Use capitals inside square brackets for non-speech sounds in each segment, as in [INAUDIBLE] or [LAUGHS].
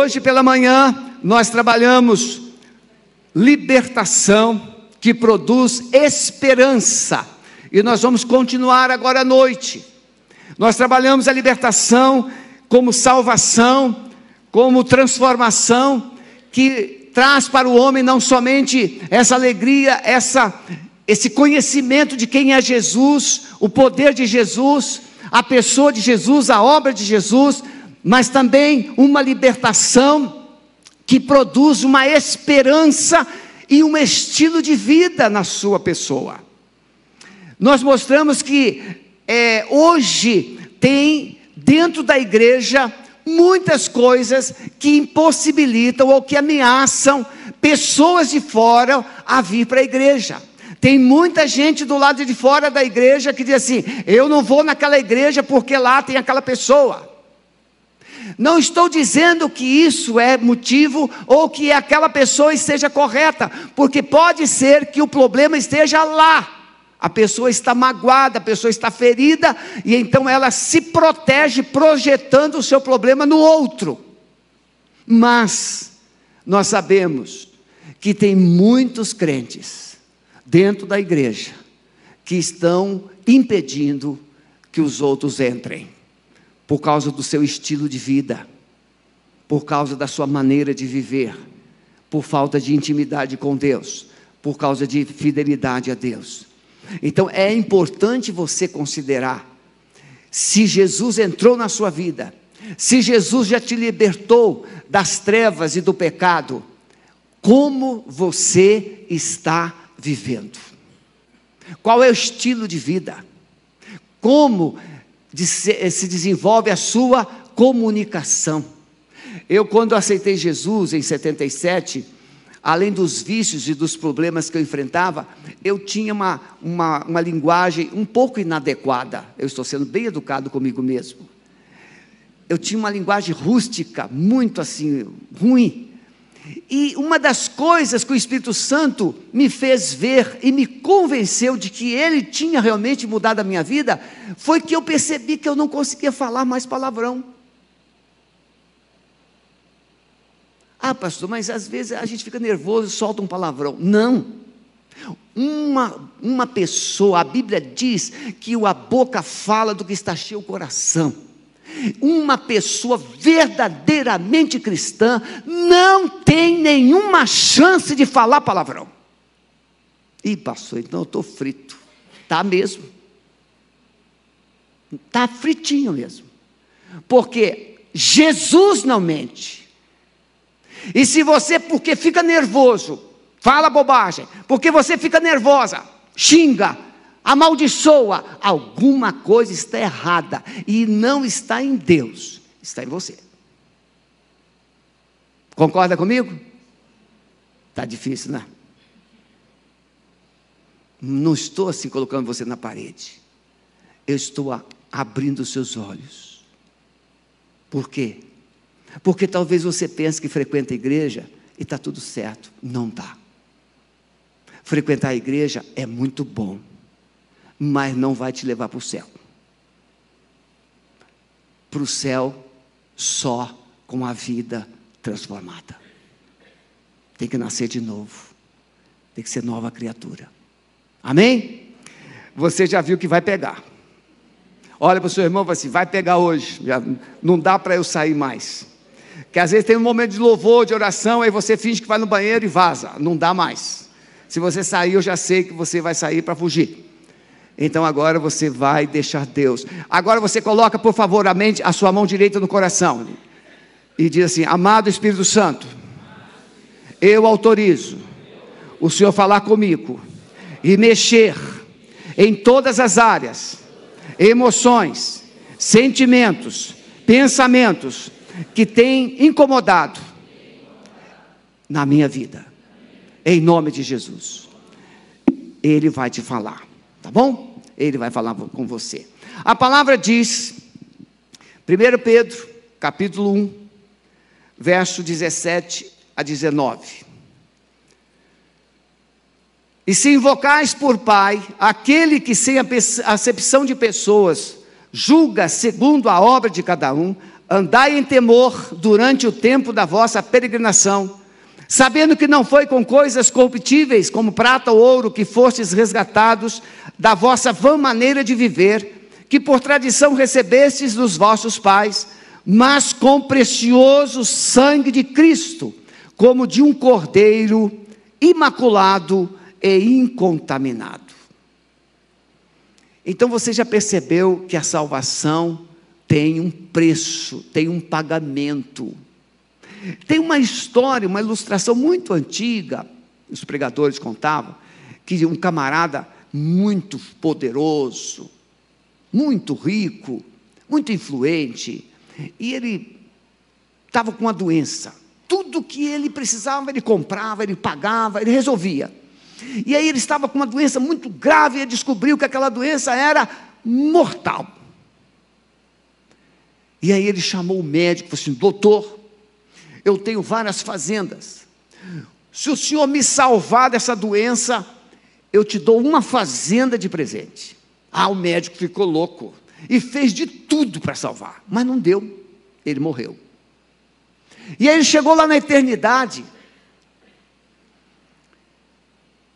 Hoje pela manhã nós trabalhamos libertação que produz esperança. E nós vamos continuar agora à noite. Nós trabalhamos a libertação como salvação, como transformação que traz para o homem não somente essa alegria, essa esse conhecimento de quem é Jesus, o poder de Jesus, a pessoa de Jesus, a obra de Jesus, mas também uma libertação que produz uma esperança e um estilo de vida na sua pessoa. Nós mostramos que é, hoje tem dentro da igreja muitas coisas que impossibilitam ou que ameaçam pessoas de fora a vir para a igreja. Tem muita gente do lado de fora da igreja que diz assim: eu não vou naquela igreja porque lá tem aquela pessoa. Não estou dizendo que isso é motivo ou que aquela pessoa esteja correta, porque pode ser que o problema esteja lá. A pessoa está magoada, a pessoa está ferida, e então ela se protege projetando o seu problema no outro. Mas nós sabemos que tem muitos crentes dentro da igreja que estão impedindo que os outros entrem por causa do seu estilo de vida, por causa da sua maneira de viver, por falta de intimidade com Deus, por causa de fidelidade a Deus. Então é importante você considerar se Jesus entrou na sua vida, se Jesus já te libertou das trevas e do pecado, como você está vivendo? Qual é o estilo de vida? Como se, eh, se desenvolve a sua comunicação. Eu, quando aceitei Jesus em 77, além dos vícios e dos problemas que eu enfrentava, eu tinha uma, uma, uma linguagem um pouco inadequada. Eu estou sendo bem educado comigo mesmo. Eu tinha uma linguagem rústica, muito assim, ruim. E uma das coisas que o Espírito Santo me fez ver e me convenceu de que ele tinha realmente mudado a minha vida, foi que eu percebi que eu não conseguia falar mais palavrão. Ah, pastor, mas às vezes a gente fica nervoso e solta um palavrão. Não. Uma, uma pessoa, a Bíblia diz que a boca fala do que está cheio o coração. Uma pessoa verdadeiramente cristã não tem nenhuma chance de falar palavrão. E pastor, então eu estou frito. Está mesmo. Está fritinho mesmo. Porque Jesus não mente. E se você, porque fica nervoso, fala bobagem, porque você fica nervosa, xinga, amaldiçoa, alguma coisa está errada e não está em Deus, está em você. Concorda comigo? Está difícil, né? Não estou assim colocando você na parede. Eu estou abrindo os seus olhos. Por quê? Porque talvez você pense que frequenta a igreja e está tudo certo. Não está. Frequentar a igreja é muito bom mas não vai te levar para o céu. Para o céu só com a vida transformada. Tem que nascer de novo. Tem que ser nova criatura. Amém? Você já viu que vai pegar. Olha para o seu irmão e fala assim: vai pegar hoje. Já não dá para eu sair mais. Que às vezes tem um momento de louvor, de oração, aí você finge que vai no banheiro e vaza. Não dá mais. Se você sair, eu já sei que você vai sair para fugir. Então agora você vai deixar Deus. Agora você coloca, por favor, a, mente, a sua mão direita no coração e diz assim: Amado Espírito Santo, eu autorizo o Senhor falar comigo e mexer em todas as áreas, emoções, sentimentos, pensamentos que têm incomodado na minha vida. Em nome de Jesus. Ele vai te falar, tá bom? Ele vai falar com você. A palavra diz, 1 Pedro, capítulo 1, verso 17 a 19. E se invocais por Pai aquele que sem acepção de pessoas julga segundo a obra de cada um, andai em temor durante o tempo da vossa peregrinação, sabendo que não foi com coisas corruptíveis, como prata ou ouro, que fostes resgatados da vossa vã maneira de viver, que por tradição recebestes dos vossos pais, mas com precioso sangue de Cristo, como de um cordeiro imaculado e incontaminado. Então você já percebeu que a salvação tem um preço, tem um pagamento. Tem uma história, uma ilustração muito antiga, os pregadores contavam, que um camarada muito poderoso, muito rico, muito influente, e ele estava com uma doença. Tudo que ele precisava, ele comprava, ele pagava, ele resolvia. E aí ele estava com uma doença muito grave e descobriu que aquela doença era mortal. E aí ele chamou o médico e falou assim: doutor, eu tenho várias fazendas. Se o senhor me salvar dessa doença, eu te dou uma fazenda de presente. Ah, o médico ficou louco e fez de tudo para salvar, mas não deu, ele morreu. E aí ele chegou lá na eternidade.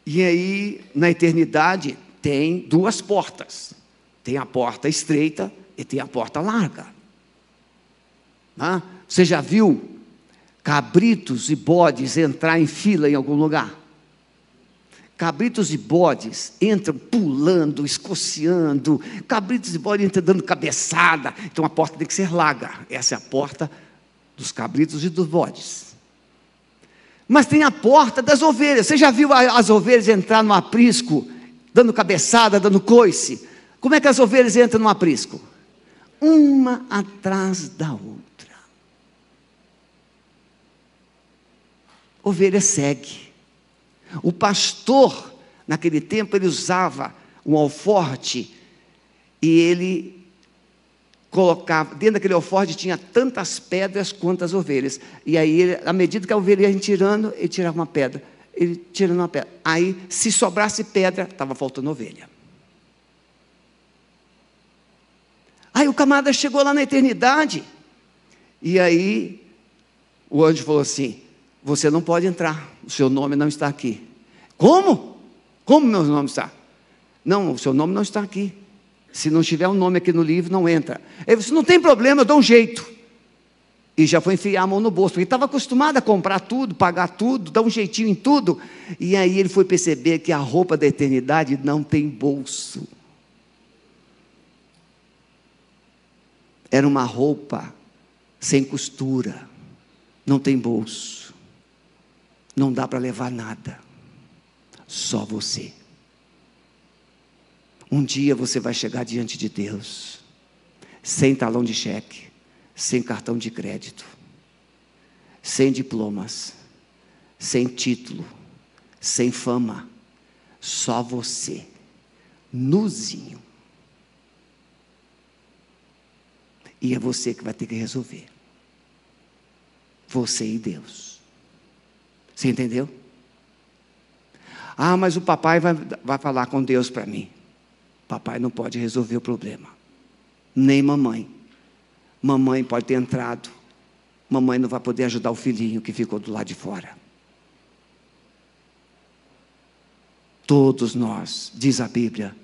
E aí, na eternidade, tem duas portas: tem a porta estreita e tem a porta larga. Você já viu cabritos e bodes entrar em fila em algum lugar? Cabritos e bodes entram pulando, escociando, cabritos e bodes entram dando cabeçada. Então a porta tem que ser larga. Essa é a porta dos cabritos e dos bodes. Mas tem a porta das ovelhas. Você já viu as ovelhas entrar no aprisco, dando cabeçada, dando coice? Como é que as ovelhas entram no aprisco? Uma atrás da outra. Ovelha segue. O pastor, naquele tempo, ele usava um alforte e ele colocava, dentro daquele alforje tinha tantas pedras quanto as ovelhas. E aí, à medida que a ovelha ia tirando, ele tirava uma pedra. Ele tirando uma pedra. Aí, se sobrasse pedra, estava faltando ovelha. Aí o camarada chegou lá na eternidade. E aí o anjo falou assim: você não pode entrar, o seu nome não está aqui. Como? Como meu nome está? Não, o seu nome não está aqui. Se não tiver um nome aqui no livro, não entra. Ele disse: não tem problema, eu dou um jeito. E já foi enfiar a mão no bolso, porque estava acostumado a comprar tudo, pagar tudo, dar um jeitinho em tudo. E aí ele foi perceber que a roupa da eternidade não tem bolso. Era uma roupa sem costura, não tem bolso. Não dá para levar nada, só você. Um dia você vai chegar diante de Deus, sem talão de cheque, sem cartão de crédito, sem diplomas, sem título, sem fama, só você, nuzinho. E é você que vai ter que resolver. Você e Deus. Você entendeu? Ah, mas o papai vai, vai falar com Deus para mim. Papai não pode resolver o problema. Nem mamãe. Mamãe pode ter entrado. Mamãe não vai poder ajudar o filhinho que ficou do lado de fora. Todos nós, diz a Bíblia,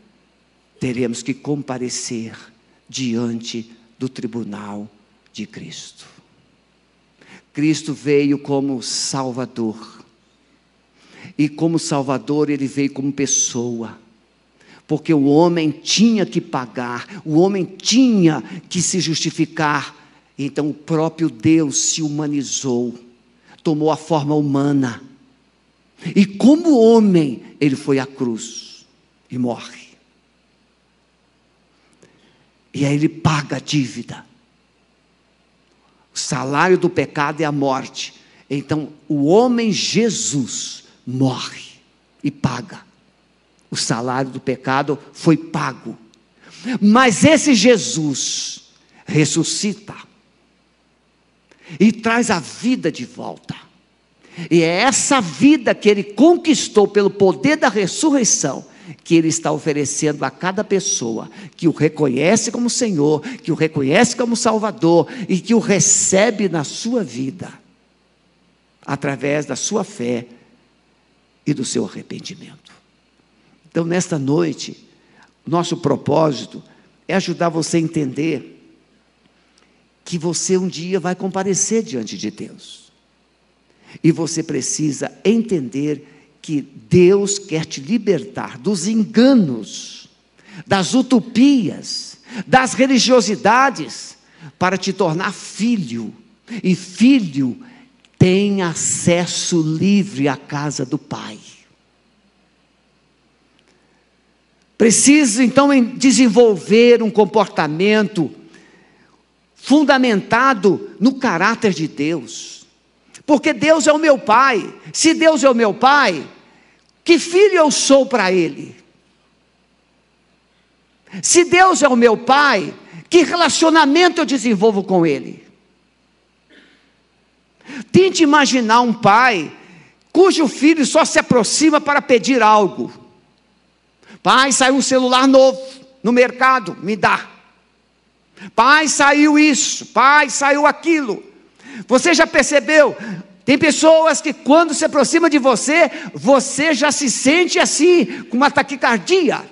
teremos que comparecer diante do tribunal de Cristo. Cristo veio como Salvador. E como Salvador, ele veio como pessoa. Porque o homem tinha que pagar, o homem tinha que se justificar. Então o próprio Deus se humanizou, tomou a forma humana. E como homem, ele foi à cruz e morre. E aí ele paga a dívida. Salário do pecado é a morte. Então, o homem Jesus morre e paga. O salário do pecado foi pago. Mas esse Jesus ressuscita e traz a vida de volta. E é essa vida que ele conquistou pelo poder da ressurreição que Ele está oferecendo a cada pessoa que o reconhece como Senhor, que o reconhece como Salvador e que o recebe na sua vida, através da sua fé e do seu arrependimento. Então, nesta noite, nosso propósito é ajudar você a entender que você um dia vai comparecer diante de Deus. E você precisa entender que Deus quer te libertar dos enganos, das utopias, das religiosidades, para te tornar filho. E filho tem acesso livre à casa do Pai. Preciso então desenvolver um comportamento fundamentado no caráter de Deus. Porque Deus é o meu pai. Se Deus é o meu pai, que filho eu sou para Ele? Se Deus é o meu pai, que relacionamento eu desenvolvo com Ele? Tente imaginar um pai cujo filho só se aproxima para pedir algo. Pai, saiu um celular novo no mercado, me dá. Pai, saiu isso, pai, saiu aquilo. Você já percebeu? Tem pessoas que quando se aproxima de você, você já se sente assim, com uma taquicardia,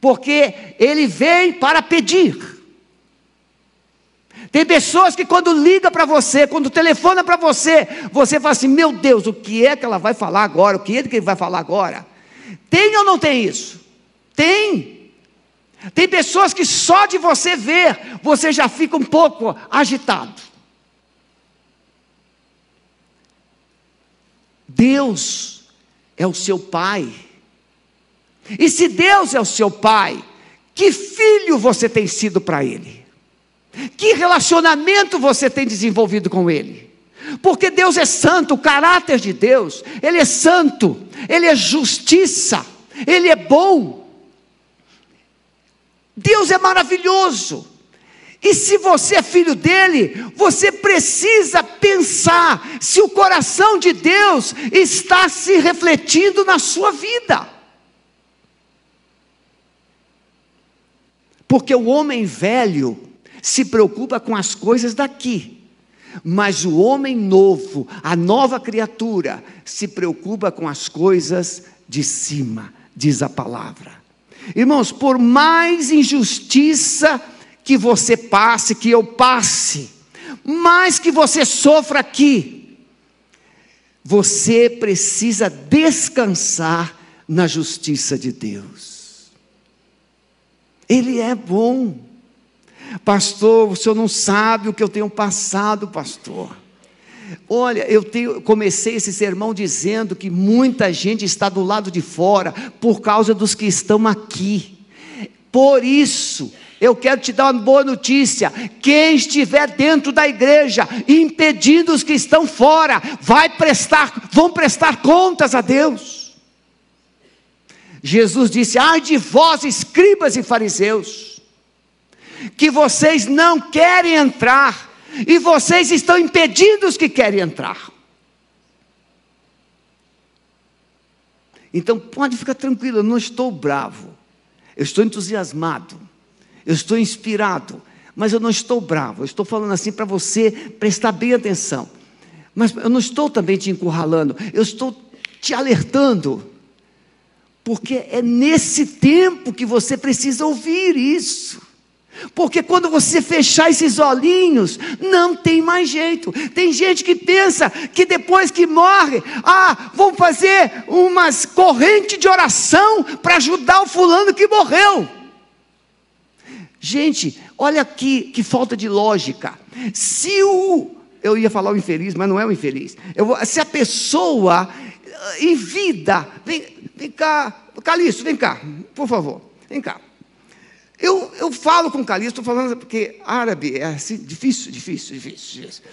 porque ele vem para pedir. Tem pessoas que quando liga para você, quando telefona para você, você fala assim: Meu Deus, o que é que ela vai falar agora? O que é que ele vai falar agora? Tem ou não tem isso? Tem. Tem pessoas que só de você ver, você já fica um pouco agitado. Deus é o seu pai. E se Deus é o seu pai, que filho você tem sido para Ele? Que relacionamento você tem desenvolvido com Ele? Porque Deus é santo, o caráter de Deus, Ele é santo, Ele é justiça, Ele é bom. Deus é maravilhoso. E se você é filho dele, você precisa pensar se o coração de Deus está se refletindo na sua vida. Porque o homem velho se preocupa com as coisas daqui, mas o homem novo, a nova criatura, se preocupa com as coisas de cima, diz a palavra. Irmãos, por mais injustiça que você passe, que eu passe, mais que você sofra aqui, você precisa descansar na justiça de Deus. Ele é bom. Pastor, o senhor não sabe o que eu tenho passado, pastor. Olha, eu tenho, comecei esse sermão dizendo que muita gente está do lado de fora por causa dos que estão aqui. Por isso, eu quero te dar uma boa notícia: quem estiver dentro da igreja, impedindo os que estão fora, vai prestar, vão prestar contas a Deus. Jesus disse: Ai de vós, escribas e fariseus, que vocês não querem entrar e vocês estão impedindo os que querem entrar. Então pode ficar tranquilo, eu não estou bravo, eu estou entusiasmado, eu estou inspirado, mas eu não estou bravo, eu estou falando assim para você prestar bem atenção. Mas eu não estou também te encurralando, eu estou te alertando, porque é nesse tempo que você precisa ouvir isso. Porque quando você fechar esses olhinhos, não tem mais jeito. Tem gente que pensa que depois que morre, ah, vão fazer umas correntes de oração para ajudar o fulano que morreu. Gente, olha aqui que falta de lógica. Se o eu ia falar o infeliz, mas não é o infeliz. Vou, se a pessoa eh, em vida, vem, vem cá, Calixto, vem cá, por favor, vem cá. Eu, eu falo com Calixto, estou falando porque árabe é assim, difícil, difícil, difícil, difícil.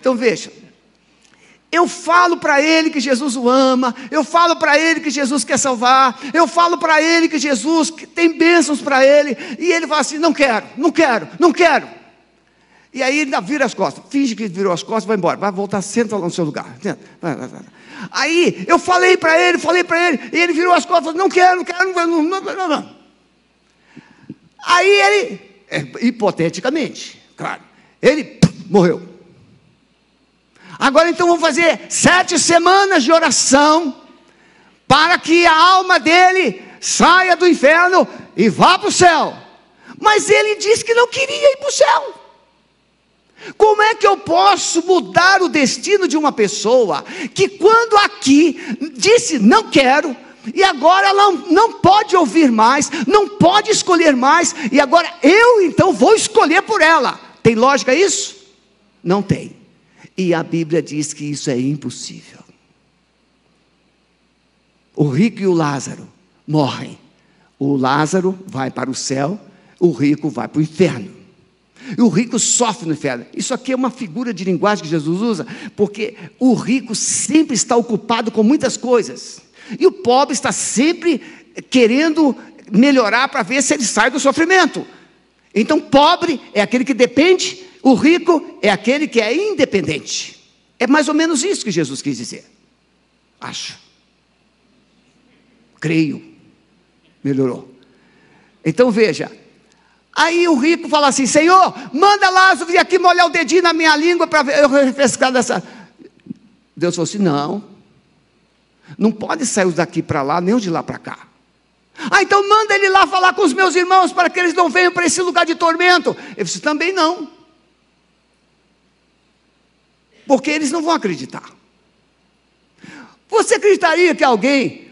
Então veja, eu falo para ele que Jesus o ama, eu falo para ele que Jesus quer salvar, eu falo para ele que Jesus tem bênçãos para ele, e ele fala assim: não quero, não quero, não quero. E aí ele vira as costas, finge que virou as costas, vai embora, vai voltar, senta lá no seu lugar. Aí eu falei para ele, falei para ele, e ele virou as costas, não quero, não quero, não, não, não, não. Aí ele, é, hipoteticamente, claro, ele morreu. Agora então vamos fazer sete semanas de oração para que a alma dele saia do inferno e vá para o céu. Mas ele disse que não queria ir para o céu. Como é que eu posso mudar o destino de uma pessoa que, quando aqui disse não quero, e agora ela não pode ouvir mais, não pode escolher mais, e agora eu então vou escolher por ela? Tem lógica isso? Não tem. E a Bíblia diz que isso é impossível. O rico e o Lázaro morrem. O Lázaro vai para o céu, o rico vai para o inferno. E o rico sofre no inferno. Isso aqui é uma figura de linguagem que Jesus usa, porque o rico sempre está ocupado com muitas coisas. E o pobre está sempre querendo melhorar para ver se ele sai do sofrimento. Então, pobre é aquele que depende, o rico é aquele que é independente. É mais ou menos isso que Jesus quis dizer. Acho. Creio. Melhorou. Então veja, Aí o rico fala assim: Senhor, manda Lázaro vir aqui molhar o dedinho na minha língua para eu refrescar dessa. Deus falou assim: Não, não pode sair daqui para lá, nem de lá para cá. Ah, então manda ele lá falar com os meus irmãos para que eles não venham para esse lugar de tormento. Eu disse: Também não. Porque eles não vão acreditar. Você acreditaria que alguém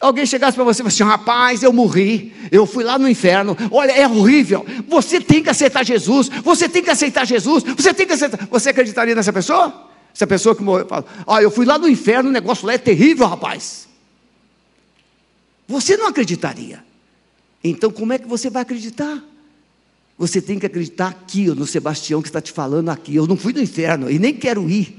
Alguém chegasse para você e falasse assim, rapaz, eu morri, eu fui lá no inferno, olha, é horrível, você tem que aceitar Jesus, você tem que aceitar Jesus, você tem que aceitar. Você acreditaria nessa pessoa? Essa pessoa que morreu, fala, ah, eu fui lá no inferno, o negócio lá é terrível, rapaz. Você não acreditaria. Então, como é que você vai acreditar? Você tem que acreditar aqui, no Sebastião que está te falando aqui. Eu não fui no inferno e nem quero ir.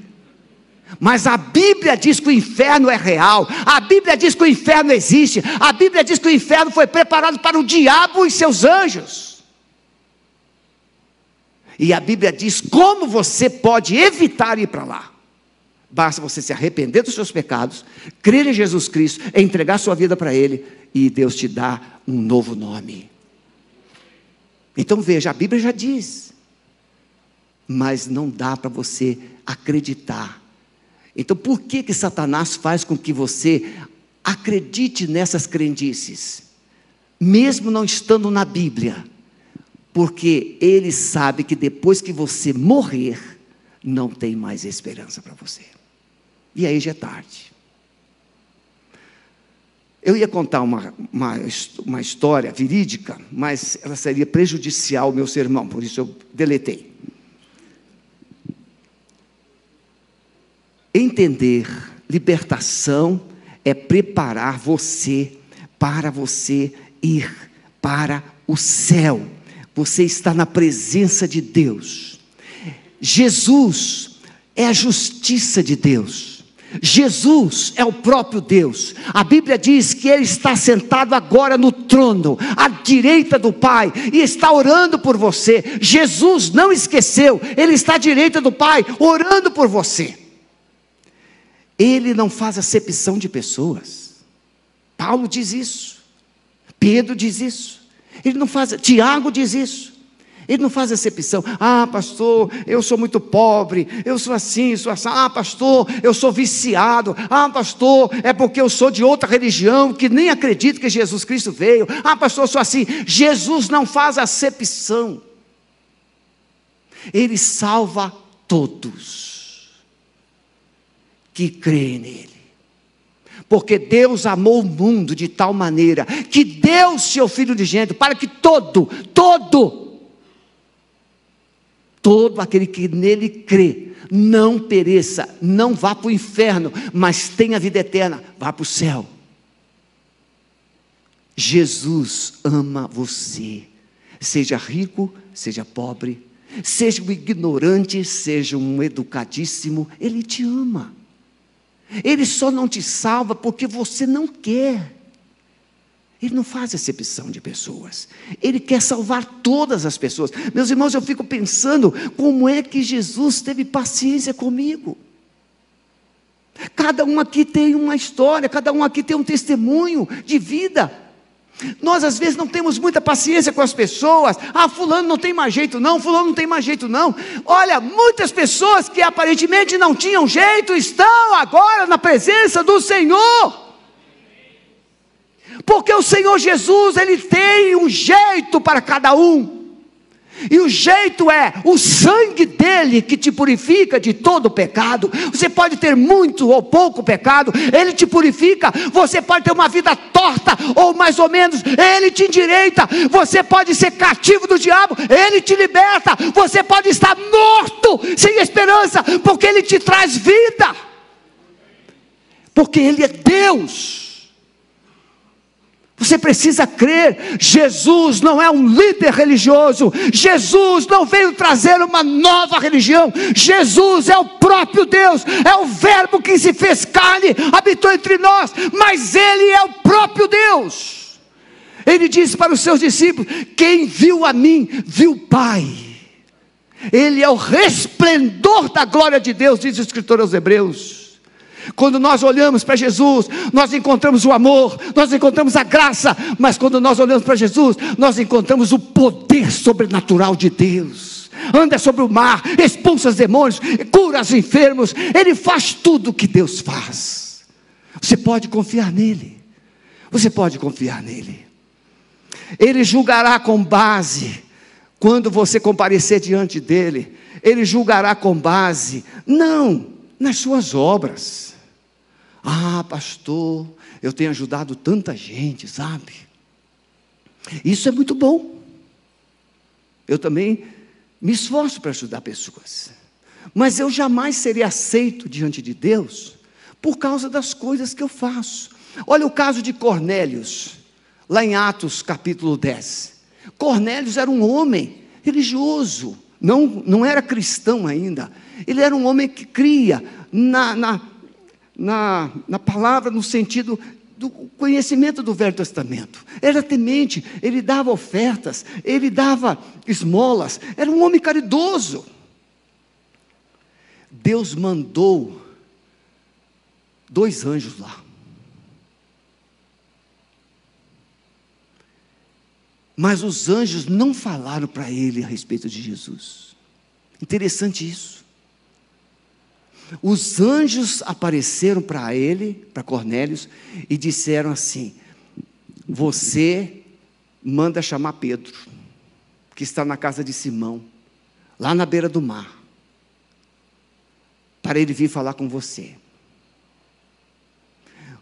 Mas a Bíblia diz que o inferno é real, a Bíblia diz que o inferno existe, a Bíblia diz que o inferno foi preparado para o diabo e seus anjos. E a Bíblia diz como você pode evitar ir para lá. Basta você se arrepender dos seus pecados, crer em Jesus Cristo, entregar sua vida para Ele, e Deus te dá um novo nome. Então veja, a Bíblia já diz, mas não dá para você acreditar então, por que que Satanás faz com que você acredite nessas crendices, mesmo não estando na Bíblia? Porque ele sabe que depois que você morrer, não tem mais esperança para você. E aí já é tarde. Eu ia contar uma, uma, uma história verídica, mas ela seria prejudicial ao meu sermão, por isso eu deletei. Entender libertação é preparar você para você ir para o céu. Você está na presença de Deus. Jesus é a justiça de Deus. Jesus é o próprio Deus. A Bíblia diz que Ele está sentado agora no trono, à direita do Pai, e está orando por você. Jesus não esqueceu, Ele está à direita do Pai, orando por você. Ele não faz acepção de pessoas. Paulo diz isso. Pedro diz isso. Ele não faz, Tiago diz isso. Ele não faz acepção. Ah, pastor, eu sou muito pobre, eu sou assim, sou assim. Ah, pastor, eu sou viciado. Ah, pastor, é porque eu sou de outra religião que nem acredito que Jesus Cristo veio. Ah, pastor, eu sou assim. Jesus não faz acepção. Ele salva todos que creem nele. Porque Deus amou o mundo de tal maneira que deu seu Filho de gênero para que todo, todo, todo aquele que nele crê, não pereça, não vá para o inferno, mas tenha vida eterna, vá para o céu. Jesus ama você, seja rico, seja pobre, seja um ignorante, seja um educadíssimo, Ele te ama. Ele só não te salva porque você não quer. Ele não faz acepção de pessoas. Ele quer salvar todas as pessoas. Meus irmãos, eu fico pensando como é que Jesus teve paciência comigo. Cada um aqui tem uma história, cada um aqui tem um testemunho de vida. Nós às vezes não temos muita paciência com as pessoas. Ah, fulano não tem mais jeito não, fulano não tem mais jeito não. Olha, muitas pessoas que aparentemente não tinham jeito estão agora na presença do Senhor. Porque o Senhor Jesus, ele tem um jeito para cada um. E o jeito é o sangue dele que te purifica de todo pecado. Você pode ter muito ou pouco pecado, ele te purifica. Você pode ter uma vida torta ou mais ou menos, ele te endireita. Você pode ser cativo do diabo, ele te liberta. Você pode estar morto, sem esperança, porque ele te traz vida. Porque ele é Deus. Você precisa crer: Jesus não é um líder religioso, Jesus não veio trazer uma nova religião, Jesus é o próprio Deus, é o Verbo que se fez carne, habitou entre nós, mas Ele é o próprio Deus. Ele disse para os seus discípulos: Quem viu a mim, viu o Pai. Ele é o resplendor da glória de Deus, diz o escritor aos Hebreus. Quando nós olhamos para Jesus, nós encontramos o amor, nós encontramos a graça, mas quando nós olhamos para Jesus, nós encontramos o poder sobrenatural de Deus. Anda sobre o mar, expulsa os demônios, cura os enfermos, Ele faz tudo o que Deus faz. Você pode confiar nele, você pode confiar nele. Ele julgará com base, quando você comparecer diante dele, ele julgará com base, não nas suas obras ah, pastor, eu tenho ajudado tanta gente, sabe? Isso é muito bom. Eu também me esforço para ajudar pessoas. Mas eu jamais seria aceito diante de Deus por causa das coisas que eu faço. Olha o caso de Cornélios, lá em Atos capítulo 10. Cornélios era um homem religioso, não, não era cristão ainda. Ele era um homem que cria na, na na, na palavra, no sentido do conhecimento do Velho Testamento. Era temente, ele dava ofertas, ele dava esmolas, era um homem caridoso. Deus mandou dois anjos lá. Mas os anjos não falaram para ele a respeito de Jesus. Interessante isso. Os anjos apareceram para ele, para Cornélios, e disseram assim: Você manda chamar Pedro, que está na casa de Simão, lá na beira do mar, para ele vir falar com você.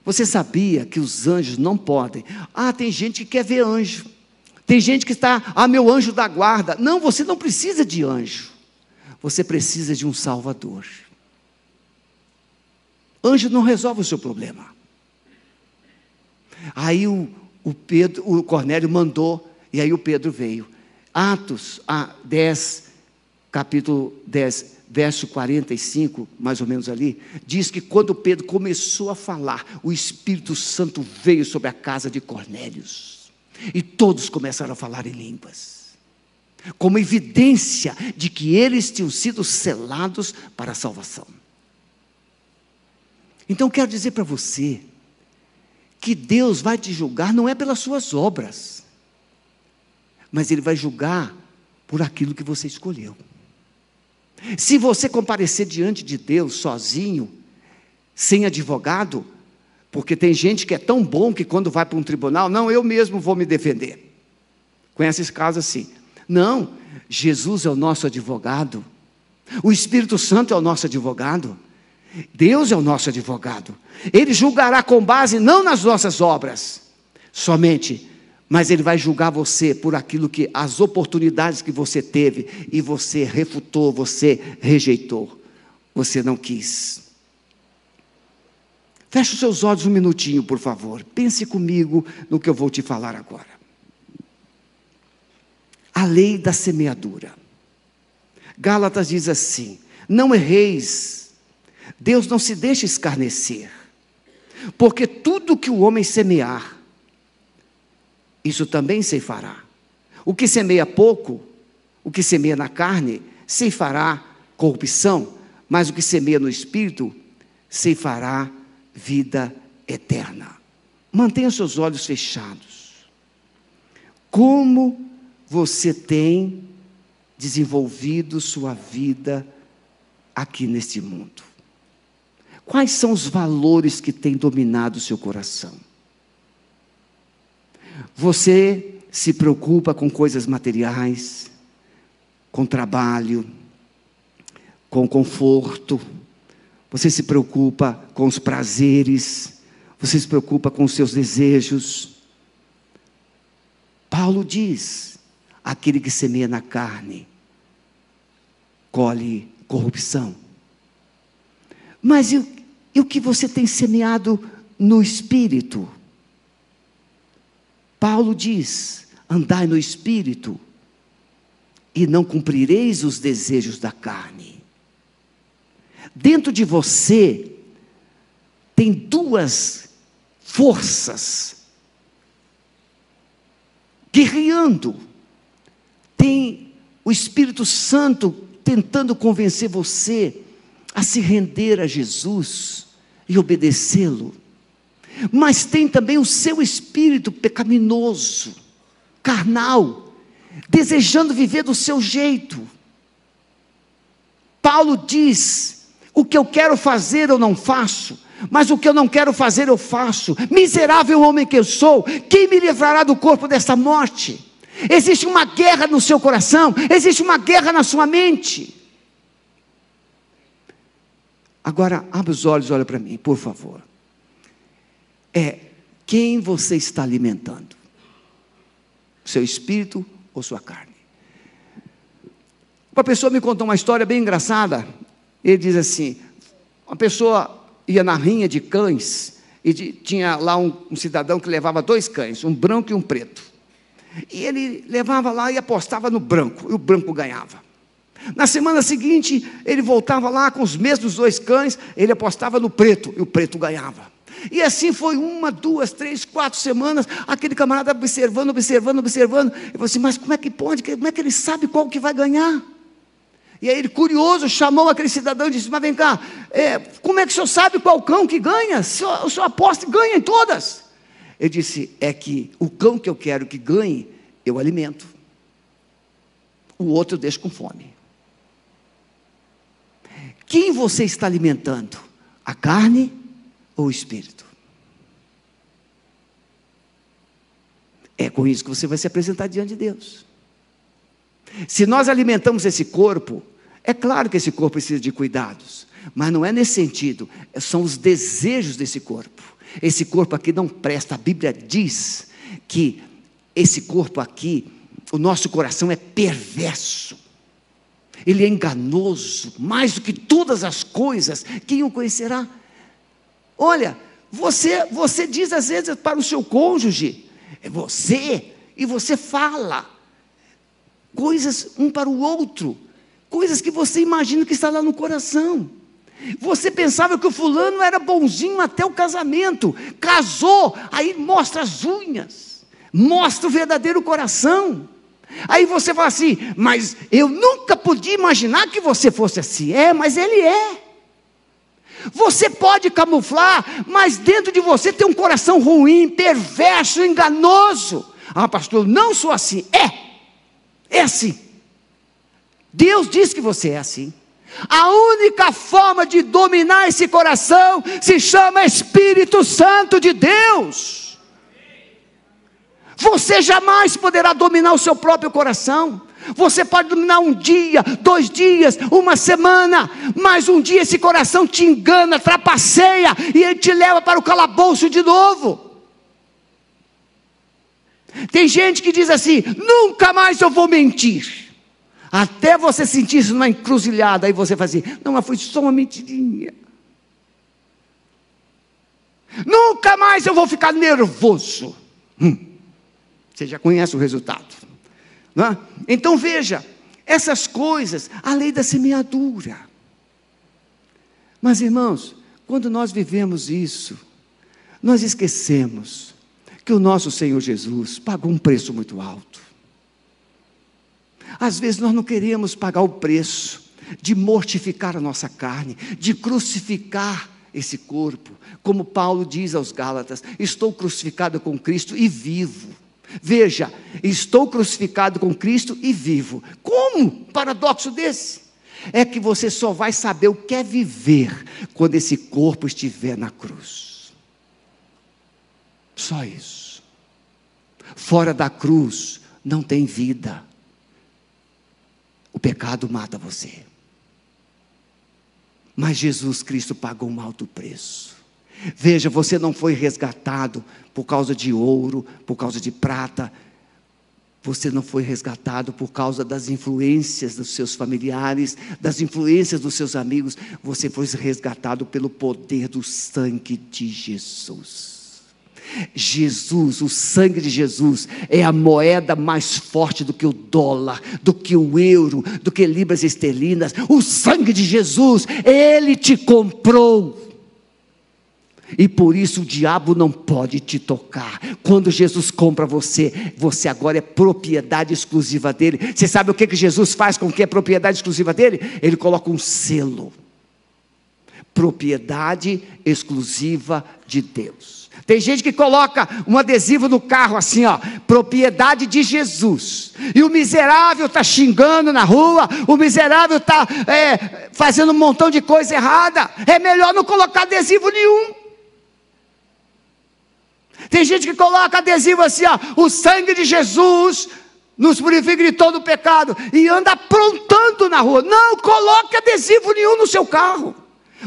Você sabia que os anjos não podem? Ah, tem gente que quer ver anjo. Tem gente que está, ah, meu anjo da guarda. Não, você não precisa de anjo. Você precisa de um Salvador. Anjo não resolve o seu problema. Aí o, o, Pedro, o Cornélio mandou, e aí o Pedro veio. Atos a 10, capítulo 10, verso 45, mais ou menos ali, diz que quando Pedro começou a falar, o Espírito Santo veio sobre a casa de Cornélios. E todos começaram a falar em línguas, como evidência de que eles tinham sido selados para a salvação. Então quero dizer para você que Deus vai te julgar não é pelas suas obras, mas Ele vai julgar por aquilo que você escolheu. Se você comparecer diante de Deus sozinho, sem advogado, porque tem gente que é tão bom que quando vai para um tribunal, não, eu mesmo vou me defender. Conhece esse caso assim? Não, Jesus é o nosso advogado, o Espírito Santo é o nosso advogado. Deus é o nosso advogado. Ele julgará com base não nas nossas obras, somente, mas ele vai julgar você por aquilo que as oportunidades que você teve e você refutou, você rejeitou, você não quis. Feche os seus olhos um minutinho, por favor. Pense comigo no que eu vou te falar agora. A lei da semeadura. Gálatas diz assim: Não erreis Deus não se deixa escarnecer, porque tudo que o homem semear, isso também ceifará. O que semeia pouco, o que semeia na carne, ceifará corrupção, mas o que semeia no espírito, ceifará vida eterna. Mantenha seus olhos fechados. Como você tem desenvolvido sua vida aqui neste mundo? Quais são os valores que têm dominado o seu coração? Você se preocupa com coisas materiais, com trabalho, com conforto, você se preocupa com os prazeres, você se preocupa com os seus desejos. Paulo diz: aquele que semeia na carne, colhe corrupção. Mas e, e o que você tem semeado no espírito? Paulo diz: andai no espírito, e não cumprireis os desejos da carne. Dentro de você tem duas forças guerreando. Tem o Espírito Santo tentando convencer você a se render a Jesus e obedecê-lo. Mas tem também o seu espírito pecaminoso, carnal, desejando viver do seu jeito. Paulo diz: o que eu quero fazer eu não faço, mas o que eu não quero fazer eu faço. Miserável homem que eu sou, quem me livrará do corpo desta morte? Existe uma guerra no seu coração, existe uma guerra na sua mente. Agora, abre os olhos, olha para mim, por favor. É quem você está alimentando? Seu espírito ou sua carne? Uma pessoa me contou uma história bem engraçada. Ele diz assim: uma pessoa ia na rinha de cães e de, tinha lá um, um cidadão que levava dois cães, um branco e um preto. E ele levava lá e apostava no branco, e o branco ganhava. Na semana seguinte, ele voltava lá com os mesmos dois cães, ele apostava no preto, e o preto ganhava. E assim foi uma, duas, três, quatro semanas, aquele camarada observando, observando, observando. Eu falei assim, mas como é que pode? Como é que ele sabe qual que vai ganhar? E aí ele, curioso, chamou aquele cidadão e disse: Mas vem cá, é, como é que o senhor sabe qual cão que ganha? O senhor, o senhor aposta e ganha em todas. Ele disse: É que o cão que eu quero que ganhe, eu alimento. O outro eu deixo com fome. Quem você está alimentando? A carne ou o espírito? É com isso que você vai se apresentar diante de Deus. Se nós alimentamos esse corpo, é claro que esse corpo precisa de cuidados, mas não é nesse sentido, são os desejos desse corpo. Esse corpo aqui não presta, a Bíblia diz que esse corpo aqui, o nosso coração é perverso, ele é enganoso, mais do que todas as coisas, quem o conhecerá? Olha, você, você diz às vezes para o seu cônjuge, é você, e você fala, coisas um para o outro, coisas que você imagina que está lá no coração. Você pensava que o fulano era bonzinho até o casamento, casou, aí mostra as unhas, mostra o verdadeiro coração. Aí você fala assim, mas eu nunca podia imaginar que você fosse assim. É, mas ele é. Você pode camuflar, mas dentro de você tem um coração ruim, perverso, enganoso. Ah, pastor, não sou assim. É. É assim. Deus diz que você é assim. A única forma de dominar esse coração se chama Espírito Santo de Deus. Você jamais poderá dominar o seu próprio coração. Você pode dominar um dia, dois dias, uma semana, mas um dia esse coração te engana, trapaceia e ele te leva para o calabouço de novo. Tem gente que diz assim: nunca mais eu vou mentir. Até você sentir isso numa encruzilhada, aí você faz assim: não, mas foi só uma mentirinha. Nunca mais eu vou ficar nervoso. Hum, você já conhece o resultado. É? Então veja, essas coisas, a lei da semeadura. Mas irmãos, quando nós vivemos isso, nós esquecemos Porque o nosso Senhor Jesus pagou um preço muito alto. Às vezes nós não queremos pagar o preço de mortificar a nossa carne, de crucificar esse corpo, como Paulo diz aos Gálatas: estou crucificado com Cristo e vivo. Veja, estou crucificado com Cristo e vivo. Como? Paradoxo desse. É que você só vai saber o que é viver quando esse corpo estiver na cruz. Só isso. Fora da cruz não tem vida. O pecado mata você. Mas Jesus Cristo pagou um alto preço. Veja, você não foi resgatado por causa de ouro, por causa de prata. Você não foi resgatado por causa das influências dos seus familiares, das influências dos seus amigos. Você foi resgatado pelo poder do sangue de Jesus. Jesus, o sangue de Jesus, é a moeda mais forte do que o dólar, do que o euro, do que libras esterlinas. O sangue de Jesus, ele te comprou. E por isso o diabo não pode te tocar. Quando Jesus compra você, você agora é propriedade exclusiva dele. Você sabe o que, que Jesus faz com que é propriedade exclusiva dele? Ele coloca um selo. Propriedade exclusiva de Deus. Tem gente que coloca um adesivo no carro assim, ó, propriedade de Jesus. E o miserável está xingando na rua, o miserável está é, fazendo um montão de coisa errada. É melhor não colocar adesivo nenhum. Tem gente que coloca adesivo assim, ó, o sangue de Jesus nos purifica de todo pecado e anda aprontando na rua. Não coloque adesivo nenhum no seu carro.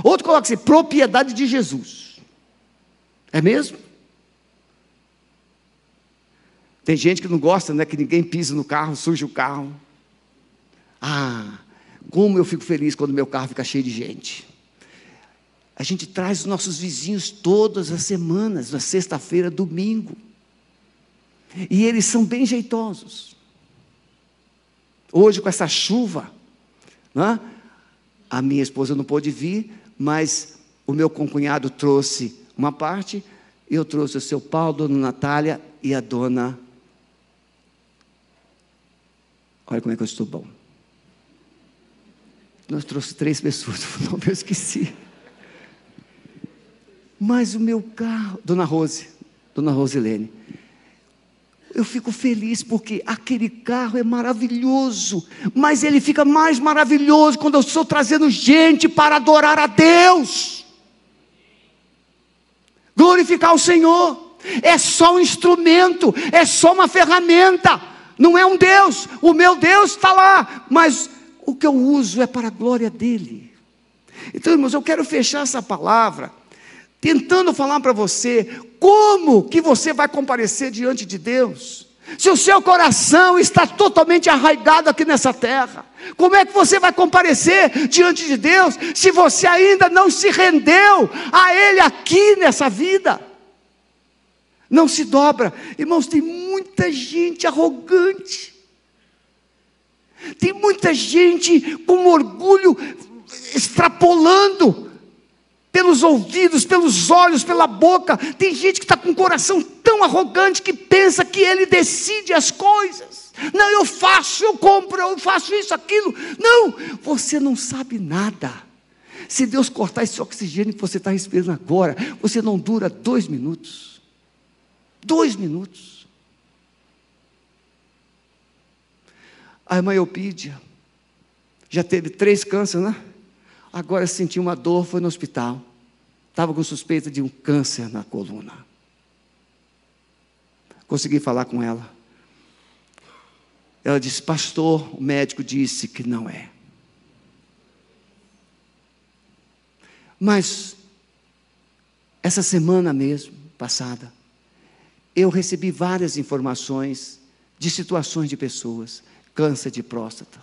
Outro coloca assim, propriedade de Jesus. É mesmo? Tem gente que não gosta, né, que ninguém pisa no carro, suja o carro. Ah, como eu fico feliz quando meu carro fica cheio de gente. A gente traz os nossos vizinhos todas as semanas, na sexta-feira, domingo. E eles são bem jeitosos. Hoje, com essa chuva, né, a minha esposa não pôde vir, mas o meu concunhado trouxe uma parte, eu trouxe o seu Paulo, a dona Natália e a dona. Olha como é que eu estou bom. Nós trouxemos três pessoas, [LAUGHS] não eu esqueci. Mas o meu carro, Dona Rose, Dona Rosilene, eu fico feliz porque aquele carro é maravilhoso, mas ele fica mais maravilhoso quando eu estou trazendo gente para adorar a Deus, glorificar o Senhor. É só um instrumento, é só uma ferramenta, não é um Deus. O meu Deus está lá, mas o que eu uso é para a glória dele. Então, irmãos, eu quero fechar essa palavra tentando falar para você como que você vai comparecer diante de Deus. Se o seu coração está totalmente arraigado aqui nessa terra, como é que você vai comparecer diante de Deus se você ainda não se rendeu a Ele aqui nessa vida? Não se dobra, irmãos. Tem muita gente arrogante, tem muita gente com orgulho extrapolando, pelos ouvidos, pelos olhos, pela boca. Tem gente que está com o coração tão arrogante que pensa que ele decide as coisas. Não, eu faço, eu compro, eu faço isso, aquilo. Não, você não sabe nada. Se Deus cortar esse oxigênio que você está respirando agora, você não dura dois minutos. Dois minutos. A irmã Eupídia já teve três cânceres, né? Agora sentiu uma dor, foi no hospital. Estava com suspeita de um câncer na coluna. Consegui falar com ela. Ela disse: Pastor, o médico disse que não é. Mas, essa semana mesmo, passada, eu recebi várias informações de situações de pessoas, câncer de próstata.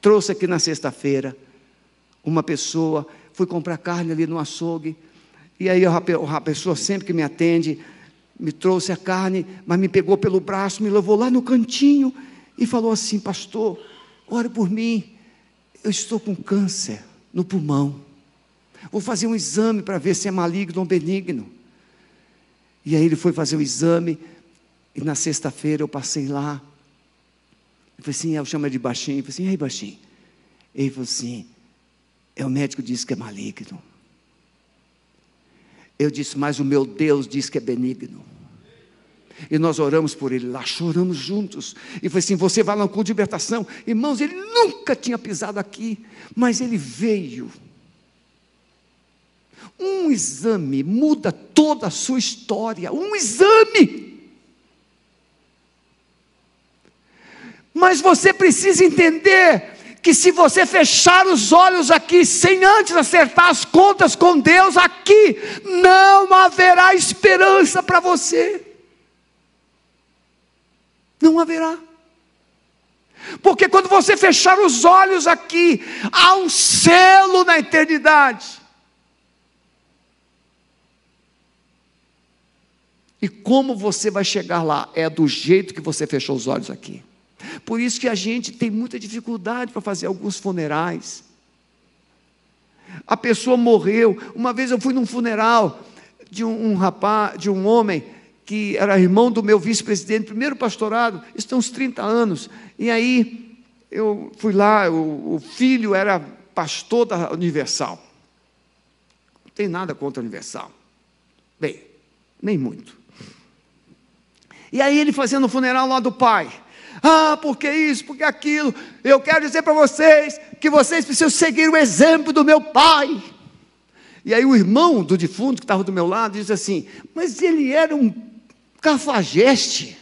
Trouxe aqui na sexta-feira uma pessoa, fui comprar carne ali no açougue, e aí a pessoa sempre que me atende, me trouxe a carne, mas me pegou pelo braço, me levou lá no cantinho e falou assim: Pastor, ore por mim, eu estou com câncer no pulmão. Vou fazer um exame para ver se é maligno ou benigno. E aí ele foi fazer o exame, e na sexta-feira eu passei lá. Eu falei assim, eu chamo ele de baixinho, eu falei assim, ei baixinho. Ele falou assim, é o médico disse que é maligno. Eu disse, mas o meu Deus diz que é benigno. E nós oramos por ele lá, choramos juntos. E foi assim: você vai lá no culto de libertação. Irmãos, ele nunca tinha pisado aqui, mas ele veio. Um exame muda toda a sua história. Um exame. Mas você precisa entender que se você fechar os olhos aqui, sem antes acertar as contas com Deus aqui, não haverá esperança para você não haverá. Porque quando você fechar os olhos aqui, há um selo na eternidade. E como você vai chegar lá? É do jeito que você fechou os olhos aqui. Por isso que a gente tem muita dificuldade para fazer alguns funerais. A pessoa morreu. Uma vez eu fui num funeral de um, um rapaz, de um homem que era irmão do meu vice-presidente, primeiro pastorado, estão uns 30 anos. E aí eu fui lá, o, o filho era pastor da Universal. Não tem nada contra a Universal. Bem, nem muito. E aí ele fazendo o funeral lá do pai. Ah, porque isso, porque aquilo. Eu quero dizer para vocês que vocês precisam seguir o exemplo do meu pai. E aí o irmão do defunto que estava do meu lado disse assim: Mas ele era um cafajeste.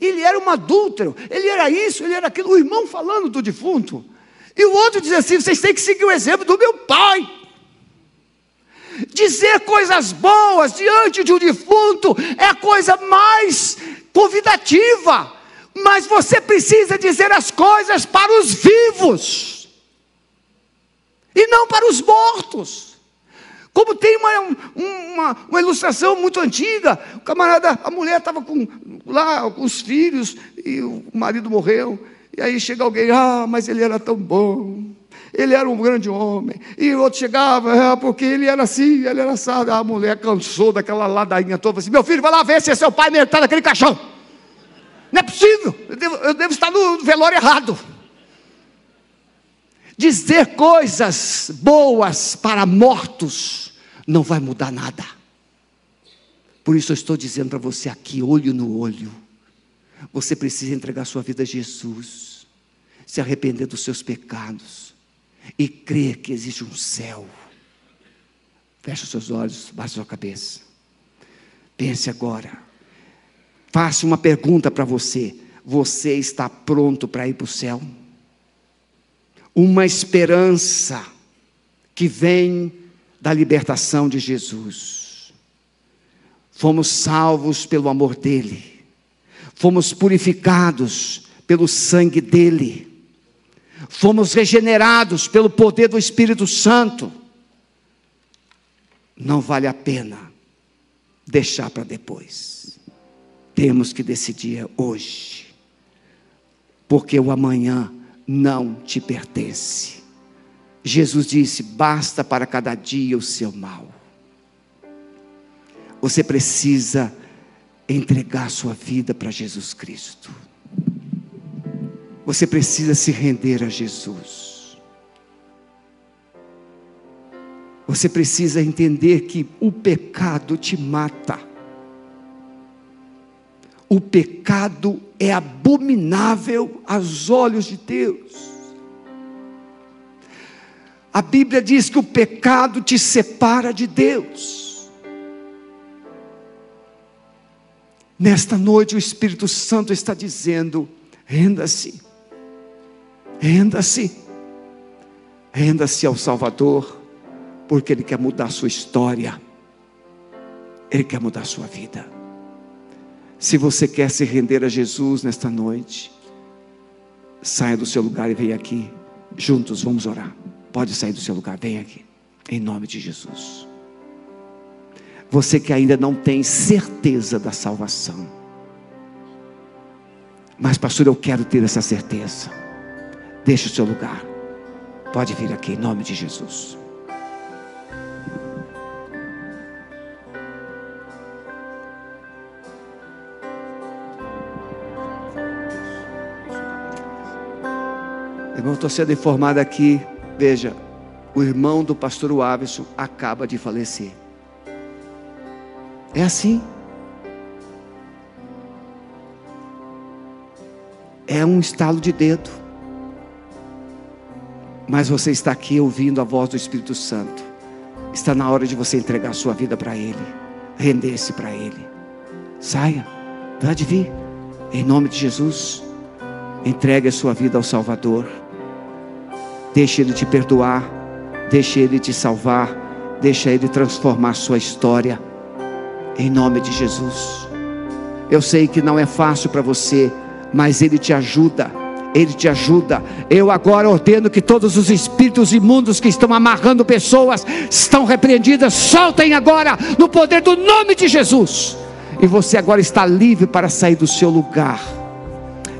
Ele era um adúltero, ele era isso, ele era aquilo. O irmão falando do defunto. E o outro diz assim: vocês têm que seguir o exemplo do meu pai. Dizer coisas boas diante de um defunto é a coisa mais convidativa. Mas você precisa dizer as coisas para os vivos e não para os mortos. Como tem uma, uma, uma, ilustração muito antiga, o camarada, a mulher estava com lá com os filhos e o marido morreu. E aí chega alguém, ah, mas ele era tão bom, ele era um grande homem. E o outro chegava, ah, porque ele era assim, ele era assado. A mulher cansou daquela ladainha toda, assim, meu filho, vai lá ver se é seu pai mesmo está naquele caixão. Não é possível, eu devo, eu devo estar no velório errado dizer coisas boas para mortos não vai mudar nada. Por isso eu estou dizendo para você aqui, olho no olho. Você precisa entregar sua vida a Jesus, se arrepender dos seus pecados e crer que existe um céu. Feche os seus olhos, baixe sua cabeça. Pense agora. Faça uma pergunta para você: você está pronto para ir para o céu? uma esperança que vem da libertação de Jesus. Fomos salvos pelo amor dele, fomos purificados pelo sangue dele, fomos regenerados pelo poder do Espírito Santo. Não vale a pena deixar para depois. Temos que decidir hoje, porque o amanhã não te pertence. Jesus disse: basta para cada dia o seu mal. Você precisa entregar sua vida para Jesus Cristo. Você precisa se render a Jesus. Você precisa entender que o pecado te mata. O pecado é abominável aos olhos de Deus. A Bíblia diz que o pecado te separa de Deus. Nesta noite o Espírito Santo está dizendo: renda-se, renda-se, renda-se ao Salvador, porque Ele quer mudar a sua história, Ele quer mudar a sua vida. Se você quer se render a Jesus nesta noite, saia do seu lugar e venha aqui. Juntos vamos orar. Pode sair do seu lugar, vem aqui. Em nome de Jesus. Você que ainda não tem certeza da salvação. Mas, pastor, eu quero ter essa certeza. Deixe o seu lugar. Pode vir aqui em nome de Jesus. Irmão, estou sendo informado aqui. Veja, o irmão do pastor Waverson acaba de falecer. É assim. É um estalo de dedo. Mas você está aqui ouvindo a voz do Espírito Santo. Está na hora de você entregar sua vida para Ele, render-se para Ele. Saia, pode vir, em nome de Jesus. Entregue a sua vida ao Salvador. Deixe Ele te perdoar, deixe Ele te salvar, deixe Ele transformar sua história, em nome de Jesus. Eu sei que não é fácil para você, mas Ele te ajuda ele te ajuda. Eu agora ordeno que todos os espíritos imundos que estão amarrando pessoas estão repreendidas, soltem agora, no poder do nome de Jesus. E você agora está livre para sair do seu lugar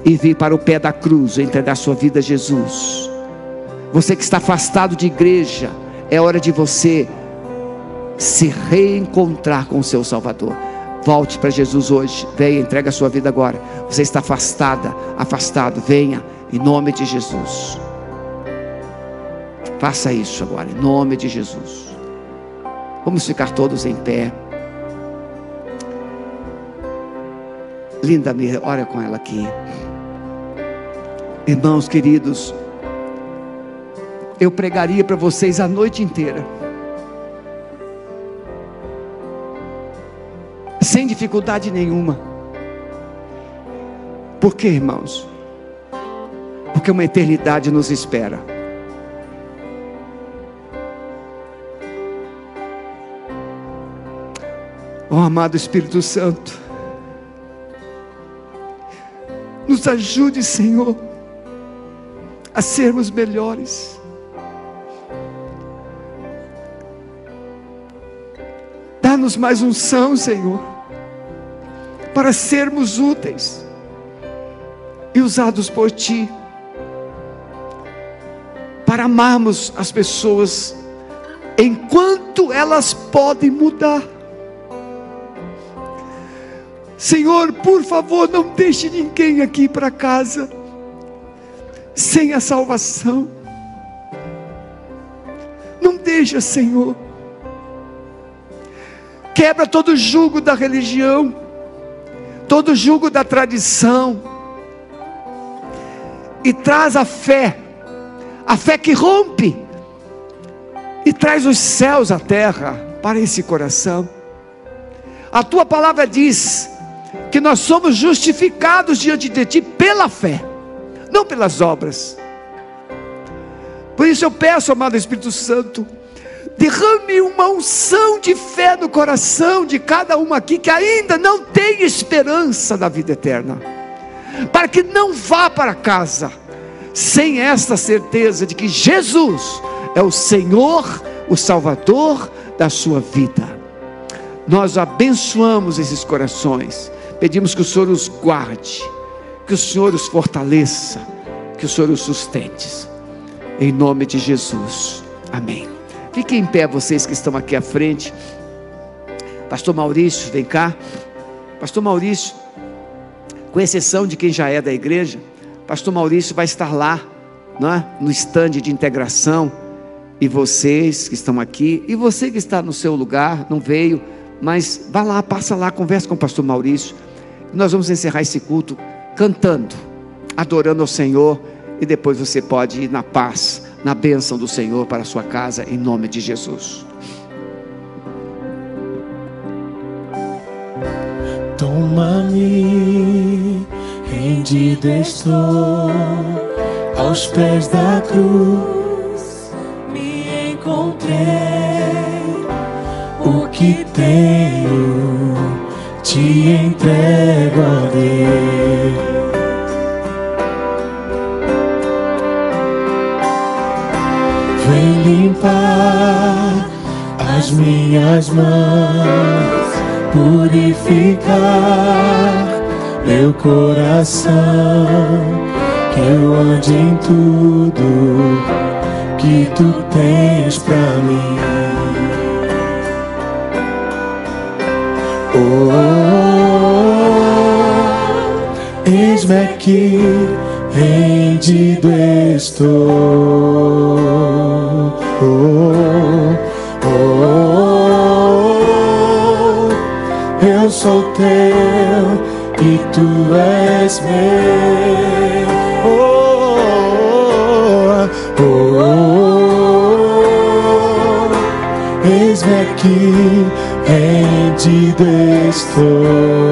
e vir para o pé da cruz, entregar sua vida a Jesus. Você que está afastado de igreja, é hora de você se reencontrar com o seu Salvador. Volte para Jesus hoje. Venha, entrega a sua vida agora. Você está afastada, afastado. Venha, em nome de Jesus. Faça isso agora, em nome de Jesus. Vamos ficar todos em pé. Linda, olha com ela aqui. Irmãos queridos, eu pregaria para vocês a noite inteira. sem dificuldade nenhuma. Por quê, irmãos? Porque uma eternidade nos espera. Oh, amado Espírito Santo, nos ajude, Senhor, a sermos melhores. Dá-nos mais unção, Senhor para sermos úteis e usados por Ti, para amarmos as pessoas enquanto elas podem mudar. Senhor, por favor, não deixe ninguém aqui para casa sem a salvação. Não deixa, Senhor. Quebra todo o jugo da religião todo jugo da tradição e traz a fé, a fé que rompe e traz os céus à terra para esse coração. A tua palavra diz que nós somos justificados diante de ti pela fé, não pelas obras. Por isso eu peço, amado Espírito Santo, derrame uma unção de fé no coração de cada um aqui que ainda não tem esperança da vida eterna, para que não vá para casa sem esta certeza de que Jesus é o Senhor, o Salvador da sua vida. Nós abençoamos esses corações, pedimos que o Senhor os guarde, que o Senhor os fortaleça, que o Senhor os sustente, em nome de Jesus. Amém. Fiquem em pé vocês que estão aqui à frente. Pastor Maurício, vem cá. Pastor Maurício, com exceção de quem já é da igreja, Pastor Maurício vai estar lá, não é? no estande de integração. E vocês que estão aqui, e você que está no seu lugar, não veio, mas vá lá, passa lá, conversa com o Pastor Maurício. Nós vamos encerrar esse culto cantando, adorando ao Senhor, e depois você pode ir na paz na bênção do Senhor para a sua casa, em nome de Jesus. Toma-me, rendido estou aos pés da cruz. Me encontrei, o que tenho te entrego a Deus. As minhas mãos, purificar meu coração, que eu ande em tudo que tu tens para mim. Oh, eis-me aqui rendido estou. Oh, oh, teu e tu és meu. Oh, oh, oh, oh, eis-me aqui, rendido estou.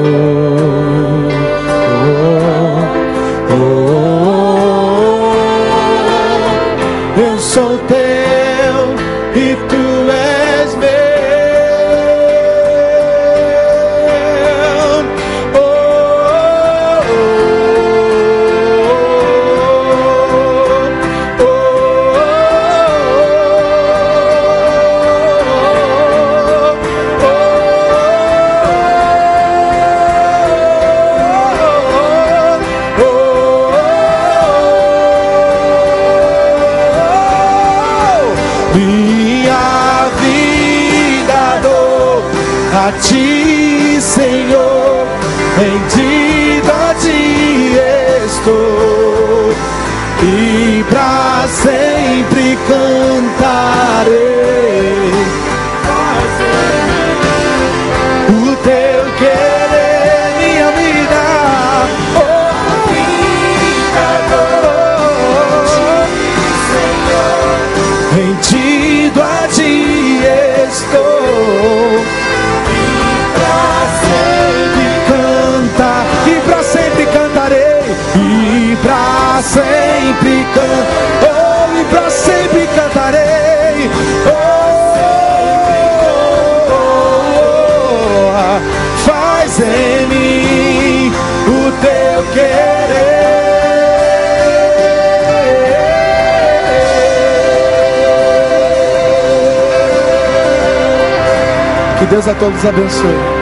Todos abençoe.